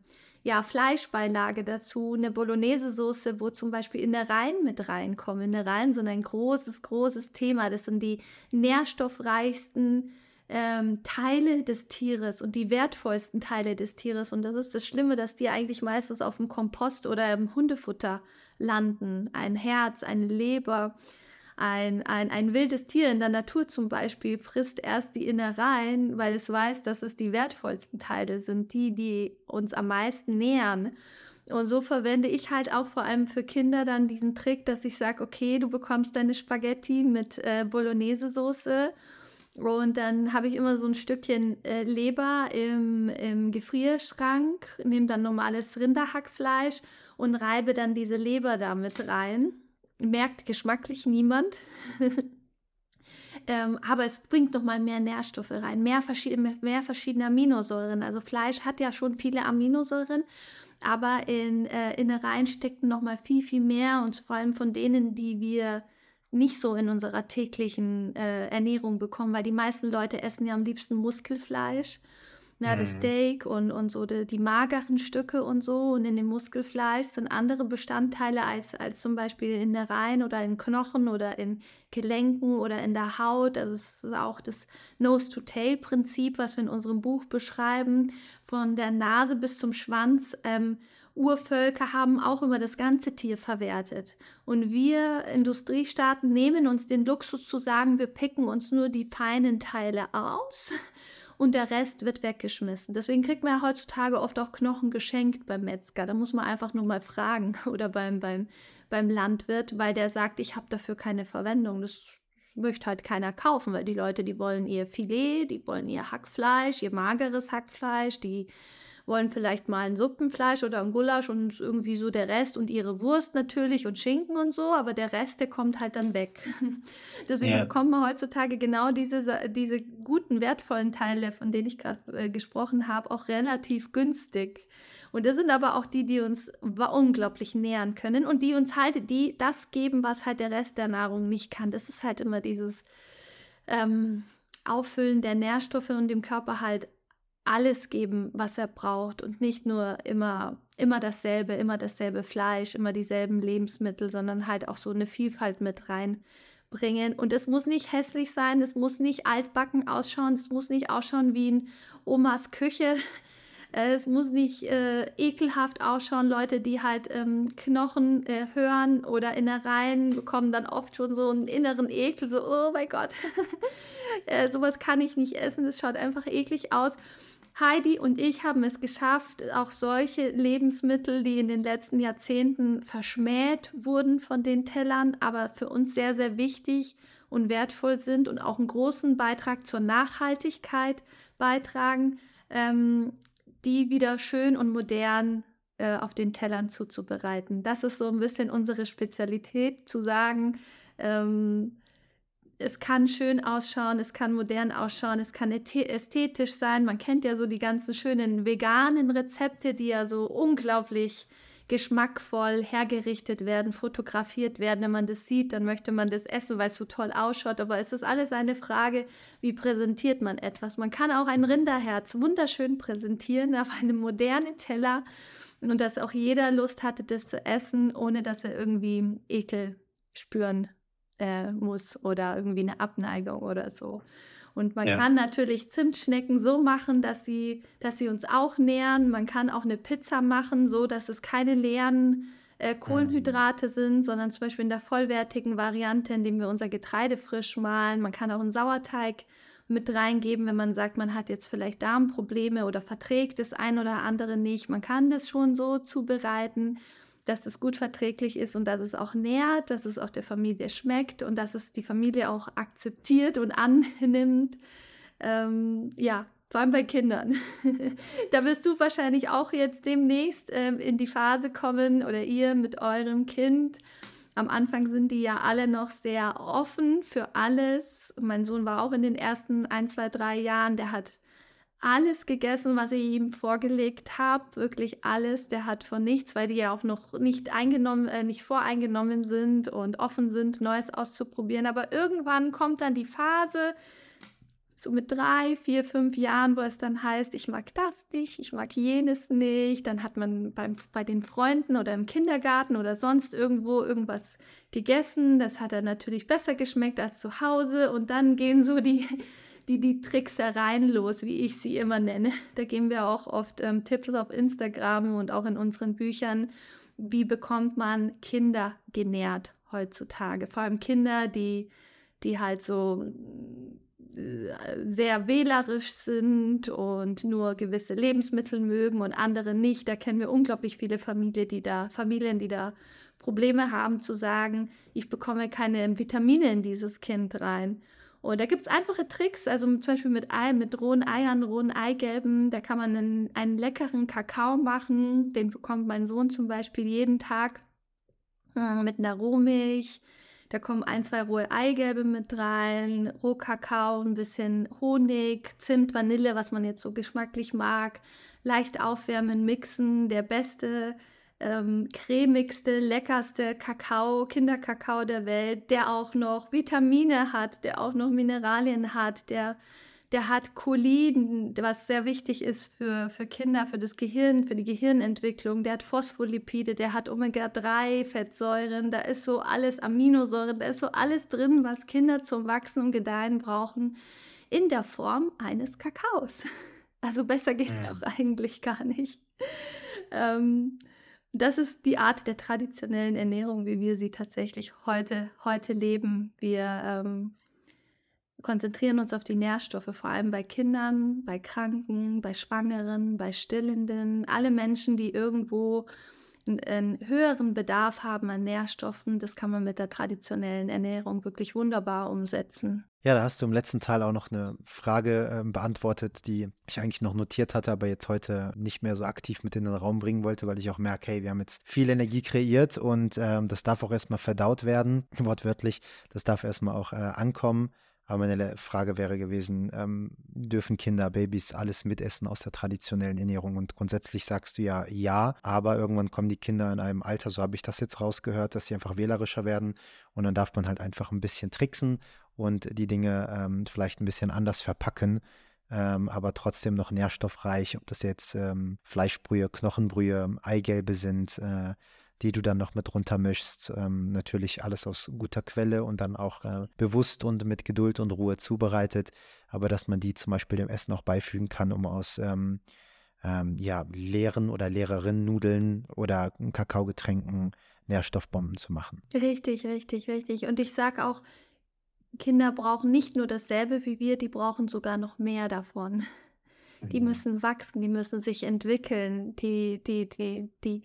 Speaker 3: ja, Fleischbeilage dazu, eine Bolognese-Soße, wo zum Beispiel Innereien mit reinkommen. Innereien sind ein großes, großes Thema. Das sind die nährstoffreichsten ähm, Teile des Tieres und die wertvollsten Teile des Tieres. Und das ist das Schlimme, dass die eigentlich meistens auf dem Kompost oder im Hundefutter landen. Ein Herz, eine Leber, ein, ein, ein wildes Tier in der Natur zum Beispiel frisst erst die Innereien, weil es weiß, dass es die wertvollsten Teile sind, die, die uns am meisten nähern. Und so verwende ich halt auch vor allem für Kinder dann diesen Trick, dass ich sage, okay, du bekommst deine Spaghetti mit äh, Bolognese-Soße und dann habe ich immer so ein Stückchen äh, Leber im, im Gefrierschrank, nehme dann normales Rinderhackfleisch und reibe dann diese Leber damit rein merkt geschmacklich niemand. ähm, aber es bringt nochmal mehr Nährstoffe rein, mehr, verschiedene, mehr verschiedene Aminosäuren. Also Fleisch hat ja schon viele Aminosäuren, aber in äh, Innereien stecken nochmal viel, viel mehr und vor allem von denen, die wir nicht so in unserer täglichen äh, Ernährung bekommen, weil die meisten Leute essen ja am liebsten Muskelfleisch das mhm. Steak und, und so die, die, mageren Stücke und so. Und in dem Muskelfleisch sind andere Bestandteile als, als zum Beispiel in der Reihen oder in Knochen oder in Gelenken oder in der Haut. Also es ist auch das Nose-to-Tail-Prinzip, was wir in unserem Buch beschreiben, von der Nase bis zum Schwanz. Ähm, Urvölker haben auch immer das ganze Tier verwertet. Und wir Industriestaaten nehmen uns den Luxus zu sagen, wir picken uns nur die feinen Teile aus und der Rest wird weggeschmissen. Deswegen kriegt man ja heutzutage oft auch Knochen geschenkt beim Metzger. Da muss man einfach nur mal fragen oder beim, beim, beim Landwirt, weil der sagt, ich habe dafür keine Verwendung. Das möchte halt keiner kaufen, weil die Leute, die wollen ihr Filet, die wollen ihr Hackfleisch, ihr mageres Hackfleisch, die wollen vielleicht mal ein Suppenfleisch oder ein Gulasch und irgendwie so der Rest und ihre Wurst natürlich und Schinken und so, aber der Rest, der kommt halt dann weg. Deswegen ja. bekommt man heutzutage genau diese, diese guten, wertvollen Teile, von denen ich gerade äh, gesprochen habe, auch relativ günstig. Und das sind aber auch die, die uns unglaublich nähern können und die uns halt die das geben, was halt der Rest der Nahrung nicht kann. Das ist halt immer dieses ähm, Auffüllen der Nährstoffe und dem Körper halt alles geben, was er braucht und nicht nur immer immer dasselbe, immer dasselbe Fleisch, immer dieselben Lebensmittel, sondern halt auch so eine Vielfalt mit reinbringen. Und es muss nicht hässlich sein, es muss nicht altbacken ausschauen, es muss nicht ausschauen wie in Omas Küche. Es muss nicht äh, ekelhaft ausschauen. Leute, die halt ähm, Knochen äh, hören oder Innereien, bekommen dann oft schon so einen inneren Ekel, so, oh mein Gott, äh, sowas kann ich nicht essen, das schaut einfach eklig aus. Heidi und ich haben es geschafft, auch solche Lebensmittel, die in den letzten Jahrzehnten verschmäht wurden von den Tellern, aber für uns sehr, sehr wichtig und wertvoll sind und auch einen großen Beitrag zur Nachhaltigkeit beitragen, ähm, die wieder schön und modern äh, auf den Tellern zuzubereiten. Das ist so ein bisschen unsere Spezialität, zu sagen, ähm, es kann schön ausschauen, es kann modern ausschauen, es kann ästhetisch sein. Man kennt ja so die ganzen schönen veganen Rezepte, die ja so unglaublich geschmackvoll hergerichtet werden, fotografiert werden. Wenn man das sieht, dann möchte man das essen, weil es so toll ausschaut. Aber es ist alles eine Frage, wie präsentiert man etwas. Man kann auch ein Rinderherz wunderschön präsentieren auf einem modernen Teller und dass auch jeder Lust hatte, das zu essen, ohne dass er irgendwie Ekel spüren äh, muss oder irgendwie eine Abneigung oder so. Und man ja. kann natürlich Zimtschnecken so machen, dass sie, dass sie uns auch nähren. Man kann auch eine Pizza machen, so dass es keine leeren äh, Kohlenhydrate mhm. sind, sondern zum Beispiel in der vollwertigen Variante, indem wir unser Getreide frisch mahlen. Man kann auch einen Sauerteig mit reingeben, wenn man sagt, man hat jetzt vielleicht Darmprobleme oder verträgt das ein oder andere nicht. Man kann das schon so zubereiten dass es gut verträglich ist und dass es auch nährt, dass es auch der Familie schmeckt und dass es die Familie auch akzeptiert und annimmt. Ähm, ja, vor allem bei Kindern. da wirst du wahrscheinlich auch jetzt demnächst ähm, in die Phase kommen oder ihr mit eurem Kind. Am Anfang sind die ja alle noch sehr offen für alles. Mein Sohn war auch in den ersten ein, zwei, drei Jahren, der hat alles gegessen, was ich ihm vorgelegt habe, wirklich alles. Der hat von nichts, weil die ja auch noch nicht eingenommen, äh, nicht voreingenommen sind und offen sind, Neues auszuprobieren. Aber irgendwann kommt dann die Phase, so mit drei, vier, fünf Jahren, wo es dann heißt, ich mag das nicht, ich mag jenes nicht. Dann hat man beim, bei den Freunden oder im Kindergarten oder sonst irgendwo irgendwas gegessen. Das hat dann natürlich besser geschmeckt als zu Hause. Und dann gehen so die die, die Tricksereien los, wie ich sie immer nenne. Da geben wir auch oft ähm, Tipps auf Instagram und auch in unseren Büchern. Wie bekommt man Kinder genährt heutzutage? Vor allem Kinder, die, die halt so äh, sehr wählerisch sind und nur gewisse Lebensmittel mögen und andere nicht. Da kennen wir unglaublich viele Familien, die da, Familien, die da Probleme haben zu sagen, ich bekomme keine Vitamine in dieses Kind rein. Und da gibt es einfache Tricks, also zum Beispiel mit Ei, mit rohen Eiern, rohen Eigelben. Da kann man einen, einen leckeren Kakao machen. Den bekommt mein Sohn zum Beispiel jeden Tag äh, mit einer Rohmilch. Da kommen ein, zwei rohe Eigelbe mit rein, Rohkakao, ein bisschen Honig, Zimt, Vanille, was man jetzt so geschmacklich mag. Leicht aufwärmen, mixen. Der beste ähm, cremigste, leckerste Kakao, Kinderkakao der Welt, der auch noch Vitamine hat, der auch noch Mineralien hat, der, der hat Cholin, was sehr wichtig ist für, für Kinder, für das Gehirn, für die Gehirnentwicklung, der hat Phospholipide, der hat Omega-3-Fettsäuren, da ist so alles Aminosäuren, da ist so alles drin, was Kinder zum Wachsen und Gedeihen brauchen, in der Form eines Kakaos. Also besser geht es ja. doch eigentlich gar nicht. Ähm, das ist die Art der traditionellen Ernährung, wie wir sie tatsächlich heute, heute leben. Wir ähm, konzentrieren uns auf die Nährstoffe, vor allem bei Kindern, bei Kranken, bei Schwangeren, bei Stillenden, alle Menschen, die irgendwo einen höheren Bedarf haben an Nährstoffen, das kann man mit der traditionellen Ernährung wirklich wunderbar umsetzen.
Speaker 2: Ja, da hast du im letzten Teil auch noch eine Frage äh, beantwortet, die ich eigentlich noch notiert hatte, aber jetzt heute nicht mehr so aktiv mit in den Raum bringen wollte, weil ich auch merke, hey, wir haben jetzt viel Energie kreiert und ähm, das darf auch erstmal verdaut werden, wortwörtlich. Das darf erstmal auch äh, ankommen. Aber meine Frage wäre gewesen, ähm, dürfen Kinder, Babys alles mitessen aus der traditionellen Ernährung? Und grundsätzlich sagst du ja ja, aber irgendwann kommen die Kinder in einem Alter, so habe ich das jetzt rausgehört, dass sie einfach wählerischer werden und dann darf man halt einfach ein bisschen tricksen und die Dinge ähm, vielleicht ein bisschen anders verpacken. Ähm, aber trotzdem noch nährstoffreich, ob das jetzt ähm, Fleischbrühe, Knochenbrühe, Eigelbe sind, äh, die du dann noch mit runtermischst. Ähm, natürlich alles aus guter Quelle und dann auch äh, bewusst und mit Geduld und Ruhe zubereitet, aber dass man die zum Beispiel dem Essen auch beifügen kann, um aus ähm, ähm, ja, leeren oder leereren Nudeln oder Kakaogetränken Nährstoffbomben zu machen.
Speaker 3: Richtig, richtig, richtig. Und ich sage auch, Kinder brauchen nicht nur dasselbe wie wir, die brauchen sogar noch mehr davon. Die mhm. müssen wachsen, die müssen sich entwickeln, die, die, die, die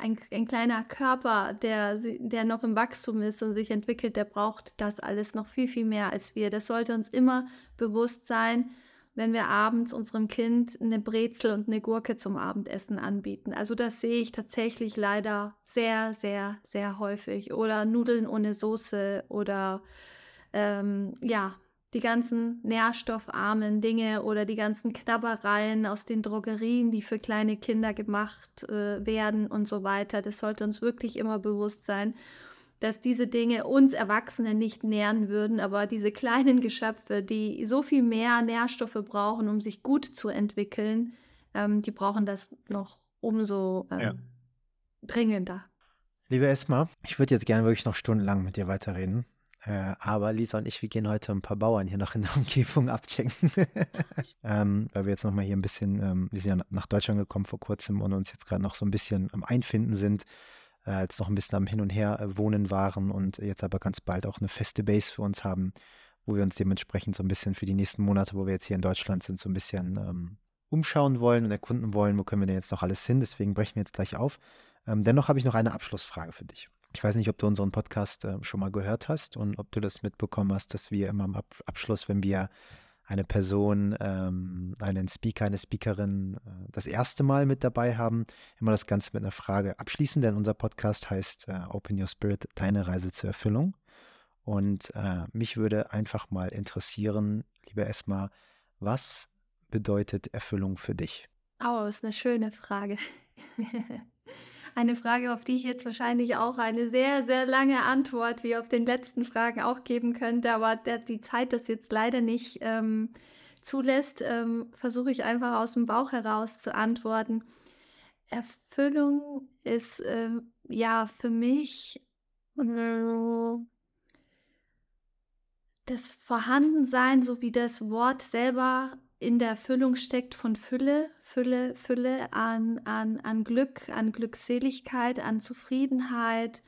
Speaker 3: ein, ein kleiner Körper, der, der noch im Wachstum ist und sich entwickelt, der braucht das alles noch viel, viel mehr als wir. Das sollte uns immer bewusst sein, wenn wir abends unserem Kind eine Brezel und eine Gurke zum Abendessen anbieten. Also das sehe ich tatsächlich leider sehr, sehr, sehr häufig. Oder Nudeln ohne Soße oder ähm, ja, die ganzen nährstoffarmen Dinge oder die ganzen Knabbereien aus den Drogerien, die für kleine Kinder gemacht äh, werden und so weiter. Das sollte uns wirklich immer bewusst sein dass diese Dinge uns Erwachsene nicht nähren würden, aber diese kleinen Geschöpfe, die so viel mehr Nährstoffe brauchen, um sich gut zu entwickeln, ähm, die brauchen das noch umso ähm, ja. dringender.
Speaker 2: Liebe Esma, ich würde jetzt gerne wirklich noch stundenlang mit dir weiterreden. Äh, aber Lisa und ich, wir gehen heute ein paar Bauern hier noch in der Umgebung abchecken. ähm, weil wir jetzt nochmal hier ein bisschen, ähm, wir sind ja nach Deutschland gekommen vor kurzem und uns jetzt gerade noch so ein bisschen am Einfinden sind äh, als noch ein bisschen am Hin und Her äh, wohnen waren und jetzt aber ganz bald auch eine feste Base für uns haben, wo wir uns dementsprechend so ein bisschen für die nächsten Monate, wo wir jetzt hier in Deutschland sind, so ein bisschen ähm, umschauen wollen und erkunden wollen, wo können wir denn jetzt noch alles hin. Deswegen brechen wir jetzt gleich auf. Ähm, dennoch habe ich noch eine Abschlussfrage für dich. Ich weiß nicht, ob du unseren Podcast äh, schon mal gehört hast und ob du das mitbekommen hast, dass wir immer am Ab Abschluss, wenn wir eine Person, ähm, einen Speaker, eine Speakerin äh, das erste Mal mit dabei haben, immer das Ganze mit einer Frage abschließen, denn unser Podcast heißt äh, Open Your Spirit, deine Reise zur Erfüllung. Und äh, mich würde einfach mal interessieren, liebe Esma, was bedeutet Erfüllung für dich?
Speaker 3: Oh, ist eine schöne Frage. Eine Frage, auf die ich jetzt wahrscheinlich auch eine sehr, sehr lange Antwort wie auf den letzten Fragen auch geben könnte, aber der, die Zeit das jetzt leider nicht ähm, zulässt, ähm, versuche ich einfach aus dem Bauch heraus zu antworten. Erfüllung ist äh, ja für mich äh, das Vorhandensein, so wie das Wort selber in der Erfüllung steckt von Fülle, Fülle, Fülle an, an, an Glück, an Glückseligkeit, an Zufriedenheit,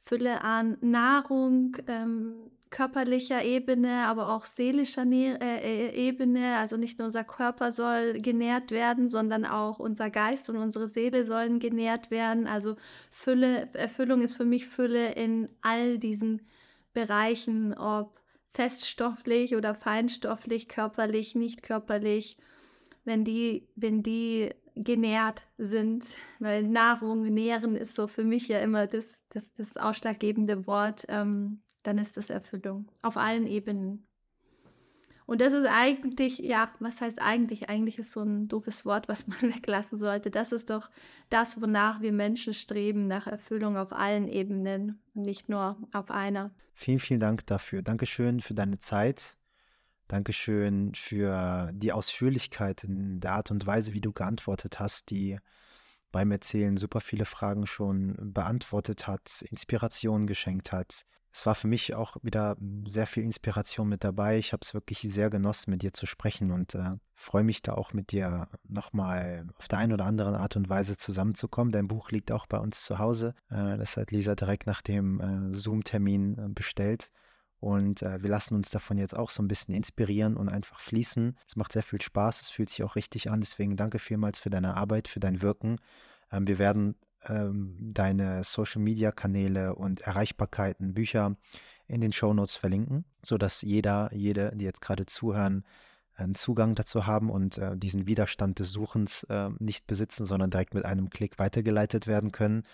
Speaker 3: Fülle an Nahrung, ähm, körperlicher Ebene, aber auch seelischer ne äh, Ebene. Also nicht nur unser Körper soll genährt werden, sondern auch unser Geist und unsere Seele sollen genährt werden. Also Fülle, Erfüllung ist für mich Fülle in all diesen Bereichen, ob feststofflich oder feinstofflich, körperlich, nicht körperlich, wenn die, wenn die genährt sind, weil Nahrung, nähren ist so für mich ja immer das, das, das ausschlaggebende Wort, ähm, dann ist das Erfüllung auf allen Ebenen. Und das ist eigentlich, ja, was heißt eigentlich? Eigentlich ist so ein doofes Wort, was man weglassen sollte. Das ist doch das, wonach wir Menschen streben, nach Erfüllung auf allen Ebenen, nicht nur auf einer.
Speaker 2: Vielen, vielen Dank dafür. Dankeschön für deine Zeit. Dankeschön für die Ausführlichkeit in der Art und Weise, wie du geantwortet hast, die beim Erzählen super viele Fragen schon beantwortet hat, Inspiration geschenkt hat es war für mich auch wieder sehr viel Inspiration mit dabei. Ich habe es wirklich sehr genossen, mit dir zu sprechen und äh, freue mich da auch mit dir nochmal auf der einen oder anderen Art und Weise zusammenzukommen. Dein Buch liegt auch bei uns zu Hause. Äh, das hat Lisa direkt nach dem äh, Zoom-Termin äh, bestellt. Und äh, wir lassen uns davon jetzt auch so ein bisschen inspirieren und einfach fließen. Es macht sehr viel Spaß, es fühlt sich auch richtig an. Deswegen danke vielmals für deine Arbeit, für dein Wirken. Ähm, wir werden ähm, deine Social-Media-Kanäle und Erreichbarkeiten, Bücher in den Shownotes verlinken, sodass jeder, jede, die jetzt gerade zuhören, einen Zugang dazu haben und äh, diesen Widerstand des Suchens äh, nicht besitzen, sondern direkt mit einem Klick weitergeleitet werden können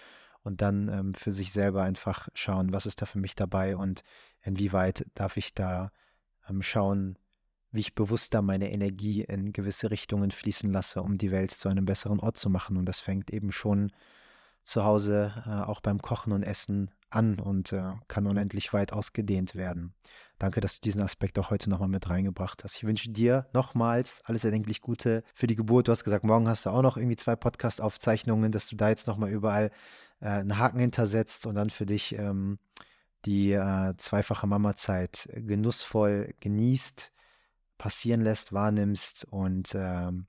Speaker 2: und dann ähm, für sich selber einfach schauen, was ist da für mich dabei und inwieweit darf ich da ähm, schauen, wie ich bewusster meine Energie in gewisse Richtungen fließen lasse, um die Welt zu einem besseren Ort zu machen. Und das fängt eben schon zu Hause äh, auch beim Kochen und Essen an und äh, kann unendlich weit ausgedehnt werden. Danke, dass du diesen Aspekt auch heute nochmal mit reingebracht hast. Ich wünsche dir nochmals alles erdenklich Gute für die Geburt. Du hast gesagt, morgen hast du auch noch irgendwie zwei Podcast-Aufzeichnungen, dass du da jetzt nochmal überall äh, einen Haken hintersetzt und dann für dich ähm, die äh, zweifache Mama-Zeit genussvoll genießt, passieren lässt, wahrnimmst und ähm,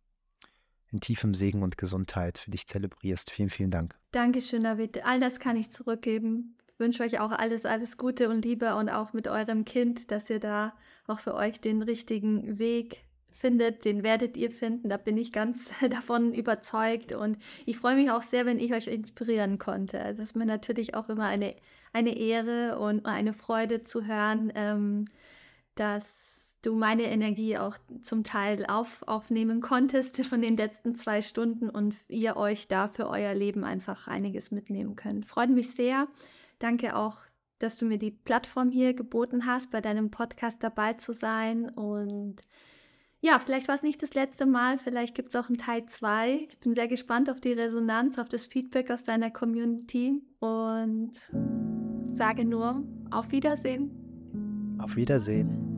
Speaker 2: in tiefem Segen und Gesundheit für dich zelebrierst. Vielen, vielen Dank.
Speaker 3: Dankeschön, David. All das kann ich zurückgeben. Ich wünsche euch auch alles, alles Gute und Liebe und auch mit eurem Kind, dass ihr da auch für euch den richtigen Weg findet, den werdet ihr finden. Da bin ich ganz davon überzeugt. Und ich freue mich auch sehr, wenn ich euch inspirieren konnte. Also es ist mir natürlich auch immer eine, eine Ehre und eine Freude zu hören, ähm, dass du meine Energie auch zum Teil auf, aufnehmen konntest von den letzten zwei Stunden und ihr euch da für euer Leben einfach einiges mitnehmen könnt. Freut mich sehr. Danke auch, dass du mir die Plattform hier geboten hast, bei deinem Podcast dabei zu sein. Und ja, vielleicht war es nicht das letzte Mal, vielleicht gibt es auch einen Teil 2. Ich bin sehr gespannt auf die Resonanz, auf das Feedback aus deiner Community und sage nur auf Wiedersehen.
Speaker 2: Auf Wiedersehen.